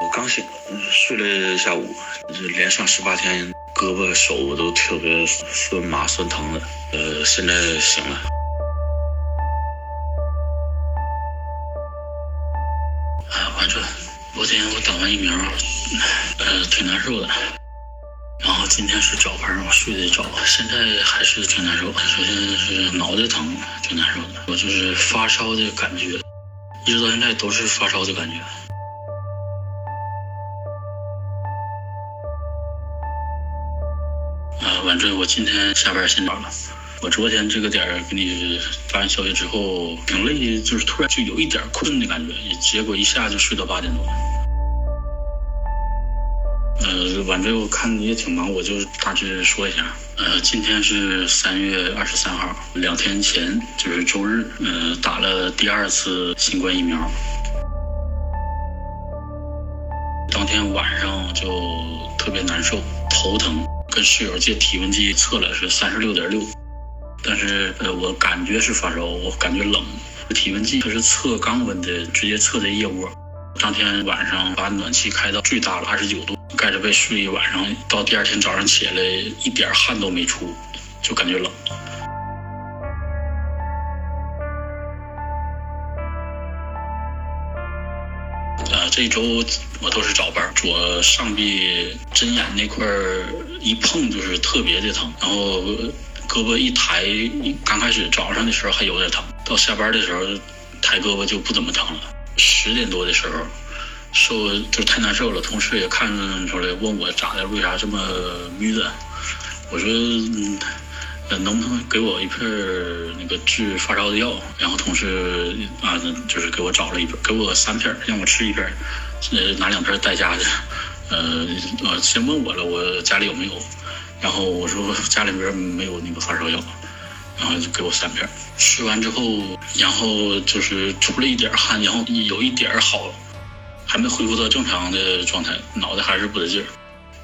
我刚醒，睡了一下午，这连上十八天，胳膊手都特别酸麻酸疼的。呃，现在醒了。啊，完这，昨天我打完疫苗，呃，挺难受的。然后今天是早班，我睡得早，现在还是挺难受。首先是脑袋疼，挺难受的。我就是发烧的感觉，一直到现在都是发烧的感觉。啊，完这我今天下班先早了。我昨天这个点儿给你发完消息之后，挺累，就是突然就有一点困的感觉，结果一下就睡到八点多。呃，晚这我看你也挺忙，我就大致说一下。呃，今天是三月二十三号，两天前就是周日，呃，打了第二次新冠疫苗。当天晚上就特别难受，头疼，跟室友借体温计测了是三十六点六，但是呃，我感觉是发烧，我感觉冷。体温计它是测肛温的，直接测的腋窝。当天晚上把暖气开到最大了，二十九度，盖着被睡一晚上，到第二天早上起来一点汗都没出，就感觉冷。这周我都是早班，左上臂针眼那块儿一碰就是特别的疼，然后胳膊一抬，刚开始早上的时候还有点疼，到下班的时候抬胳膊就不怎么疼了。十点多的时候，受就太难受了，同事也看出来，问我咋的，为啥这么 郁的？我说，呃能不能给我一片那个治发烧的药？然后同事啊，就是给我找了一片，给我三片，让我吃一片，呃，拿两片带家去。呃，呃，先问我了，我家里有没有？然后我说家里边没有那个发烧药。然后就给我三片，吃完之后，然后就是出了一点汗，然后有一点好，还没恢复到正常的状态，脑袋还是不得劲儿，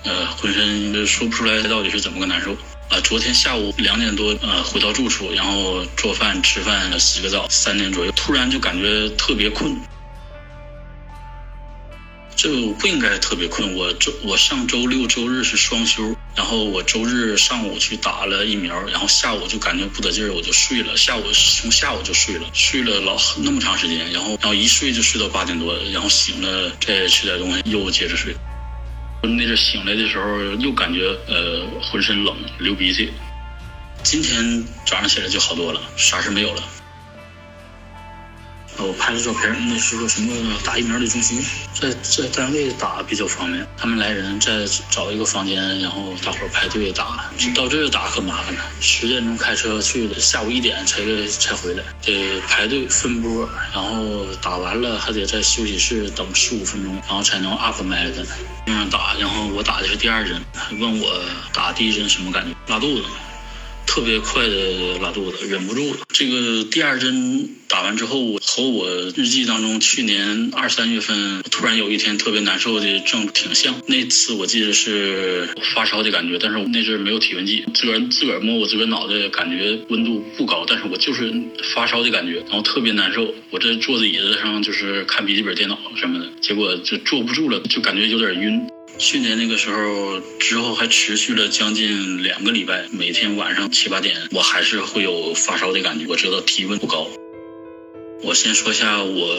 呃，浑身说不出来到底是怎么个难受。啊，昨天下午两点多，呃，回到住处，然后做饭、吃饭、洗个澡，三点左右，突然就感觉特别困。这不应该特别困。我周我上周六周日是双休，然后我周日上午去打了疫苗，然后下午就感觉不得劲儿，我就睡了。下午从下午就睡了，睡了老那么长时间，然后然后一睡就睡到八点多，然后醒了再吃点东西，又接着睡。那阵醒来的时候又感觉呃浑身冷，流鼻涕。今天早上起来就好多了，啥事没有了。我拍的照片，那是个什么打疫苗的中心，在在单位打比较方便。他们来人再找一个房间，然后大伙排队打。到这打可麻烦了，十点钟开车去的，下午一点才才回来，得排队分波，然后打完了还得在休息室等十五分钟，然后才能 up 麦的。那样打，然后我打的是第二针，问我打第一针什么感觉？拉肚子。特别快的拉肚子，忍不住了。这个第二针打完之后，和我日记当中去年二三月份突然有一天特别难受的症挺像。那次我记得是发烧的感觉，但是我那阵没有体温计，自个儿自个儿摸我自个儿脑袋，感觉温度不高，但是我就是发烧的感觉，然后特别难受。我这坐在椅子上就是看笔记本电脑什么的，结果就坐不住了，就感觉有点晕。去年那个时候之后还持续了将近两个礼拜，每天晚上七八点，我还是会有发烧的感觉。我知道体温不高。我先说一下我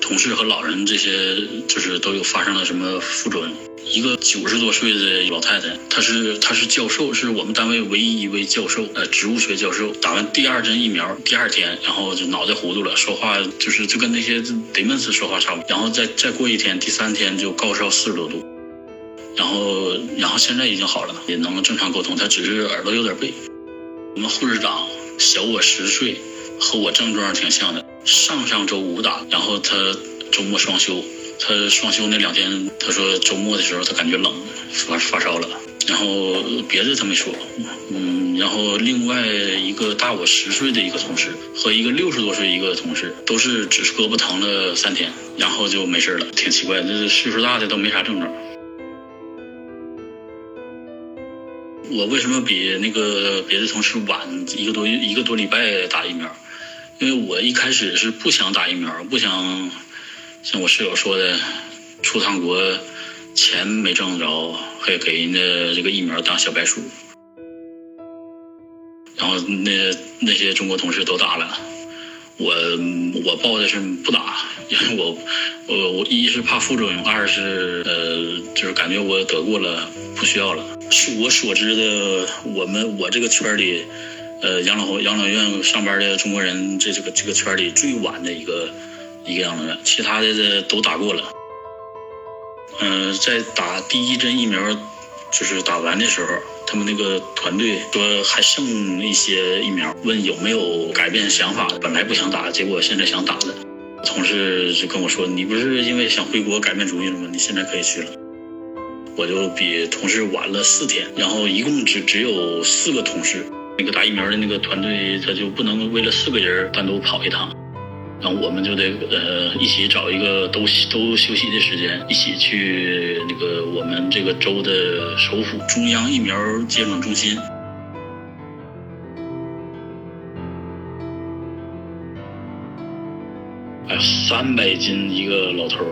同事和老人这些，就是都有发生了什么副作用。一个九十多岁的老太太，她是她是教授，是我们单位唯一一位教授，呃，植物学教授。打完第二针疫苗，第二天，然后就脑袋糊涂了，说话就是就跟那些德闷斯说话差不多。然后再再过一天，第三天就高烧四十多度。然后，然后现在已经好了，也能正常沟通。他只是耳朵有点背。我们护士长小我十岁，和我症状挺像的。上上周五打，然后他周末双休。他双休那两天，他说周末的时候他感觉冷，发发烧了。然后别的他没说。嗯，然后另外一个大我十岁的一个同事和一个六十多岁一个同事，都是只是胳膊疼了三天，然后就没事了。挺奇怪，这岁数大的都没啥症状。我为什么比那个别的同事晚一个多一个多礼拜打疫苗？因为我一开始是不想打疫苗，不想像我室友说的，出趟国，钱没挣着，还给人家这个疫苗当小白鼠。然后那那些中国同事都打了，我我报的是不打，因为我我我一是怕副作用，二是呃就是感觉我得过了不需要了。据我所知的，我们我这个圈里，呃养老养老院上班的中国人，这这个这个圈里最晚的一个一个养老院，其他的都打过了。嗯，在打第一针疫苗就是打完的时候。他们那个团队说还剩一些疫苗，问有没有改变想法的。本来不想打，结果现在想打的。同事就跟我说：“你不是因为想回国改变主意了吗？你现在可以去了。”我就比同事晚了四天，然后一共只只有四个同事。那个打疫苗的那个团队，他就不能为了四个人单独跑一趟。然后我们就得呃一起找一个都都休息的时间，一起去那个我们这个州的首府中央疫苗接种中心。哎，三百斤一个老头，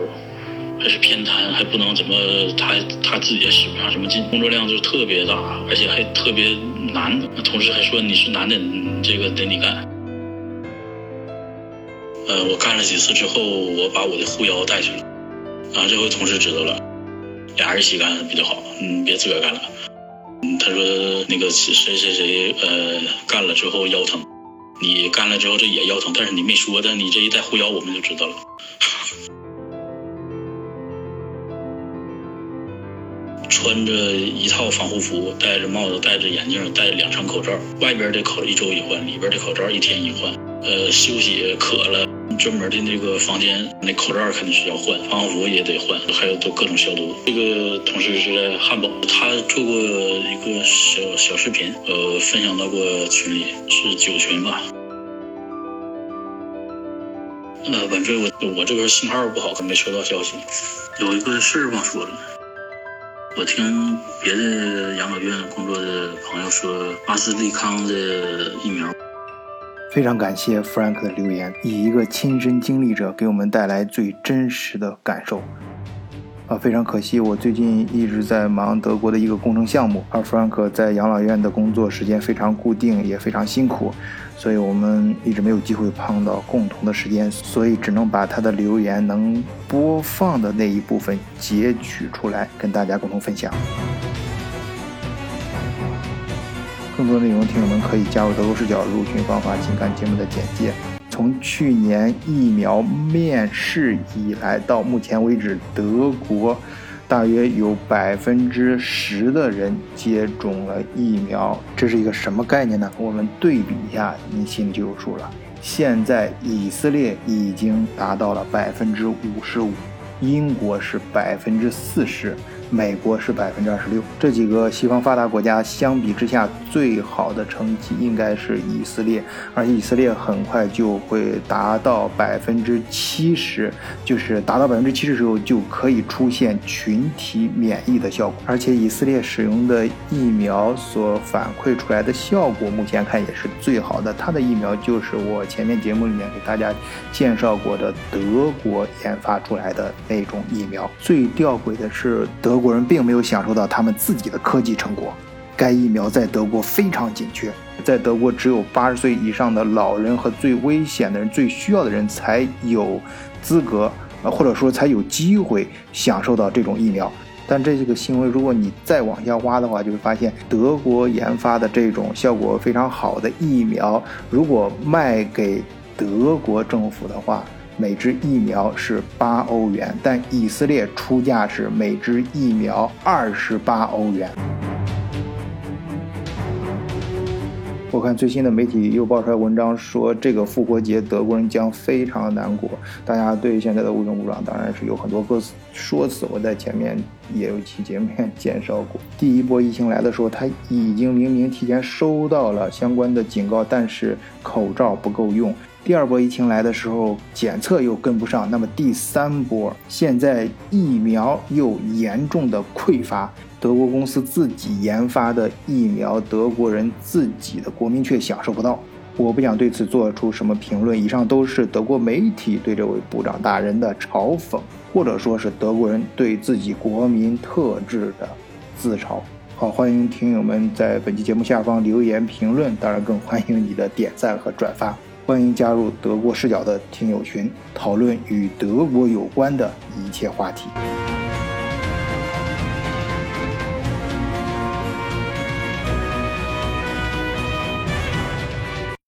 还是偏瘫，还不能怎么，他他自己也使不上什么劲，工作量就特别大，而且还特别难。同事还说你是男的，这个得你干。呃，我干了几次之后，我把我的护腰带去了，啊，这回同事知道了，俩人一起干比较好，嗯，别自个干了。嗯，他说那个谁谁谁，呃，干了之后腰疼，你干了之后这也腰疼，但是你没说，但你这一带护腰，我们就知道了。穿着一套防护服，戴着帽子，戴着眼镜，戴两层口罩，外边的口一周一换，里边的口罩一天一换。呃，休息渴了。专门的那个房间，那口罩肯定是要换，防护服也得换，还有都各种消毒。这个同事是在汉堡，他做过一个小小视频，呃，分享到过群里，是九群吧。呃，晚飞，我我这边信号不好，可没收到消息。有一个事儿忘说了，我听别的养老院工作的朋友说，阿斯利康的疫苗。非常感谢 Frank 的留言，以一个亲身经历者给我们带来最真实的感受。啊，非常可惜，我最近一直在忙德国的一个工程项目，而 Frank 在养老院的工作时间非常固定，也非常辛苦，所以我们一直没有机会碰到共同的时间，所以只能把他的留言能播放的那一部分截取出来，跟大家共同分享。更多内容，听友们可以加入德国视角入群方法，请看节目的简介。从去年疫苗面世以来到目前为止，德国大约有百分之十的人接种了疫苗，这是一个什么概念呢？我们对比一下，你心里就有数了。现在以色列已经达到了百分之五十五，英国是百分之四十。美国是百分之二十六，这几个西方发达国家相比之下，最好的成绩应该是以色列，而且以色列很快就会达到百分之七十，就是达到百分之七十时候就可以出现群体免疫的效果，而且以色列使用的疫苗所反馈出来的效果，目前看也是最好的。它的疫苗就是我前面节目里面给大家介绍过的德国研发出来的那种疫苗。最吊诡的是德。德国人并没有享受到他们自己的科技成果，该疫苗在德国非常紧缺，在德国只有八十岁以上的老人和最危险的人、最需要的人才有资格，或者说才有机会享受到这种疫苗。但这个新闻，如果你再往下挖的话，就会发现德国研发的这种效果非常好的疫苗，如果卖给德国政府的话。每支疫苗是八欧元，但以色列出价是每支疫苗二十八欧元。我看最新的媒体又爆出来文章说，这个复活节德国人将非常的难过。大家对现在的乌克兰当然是有很多个说辞，我在前面也有期节目 介绍过。第一波疫情来的时候，他已经明明提前收到了相关的警告，但是口罩不够用。第二波疫情来的时候，检测又跟不上，那么第三波现在疫苗又严重的匮乏，德国公司自己研发的疫苗，德国人自己的国民却享受不到。我不想对此做出什么评论。以上都是德国媒体对这位部长大人的嘲讽，或者说是德国人对自己国民特质的自嘲。好，欢迎听友们在本期节目下方留言评论，当然更欢迎你的点赞和转发。欢迎加入德国视角的听友群，讨论与德国有关的一切话题。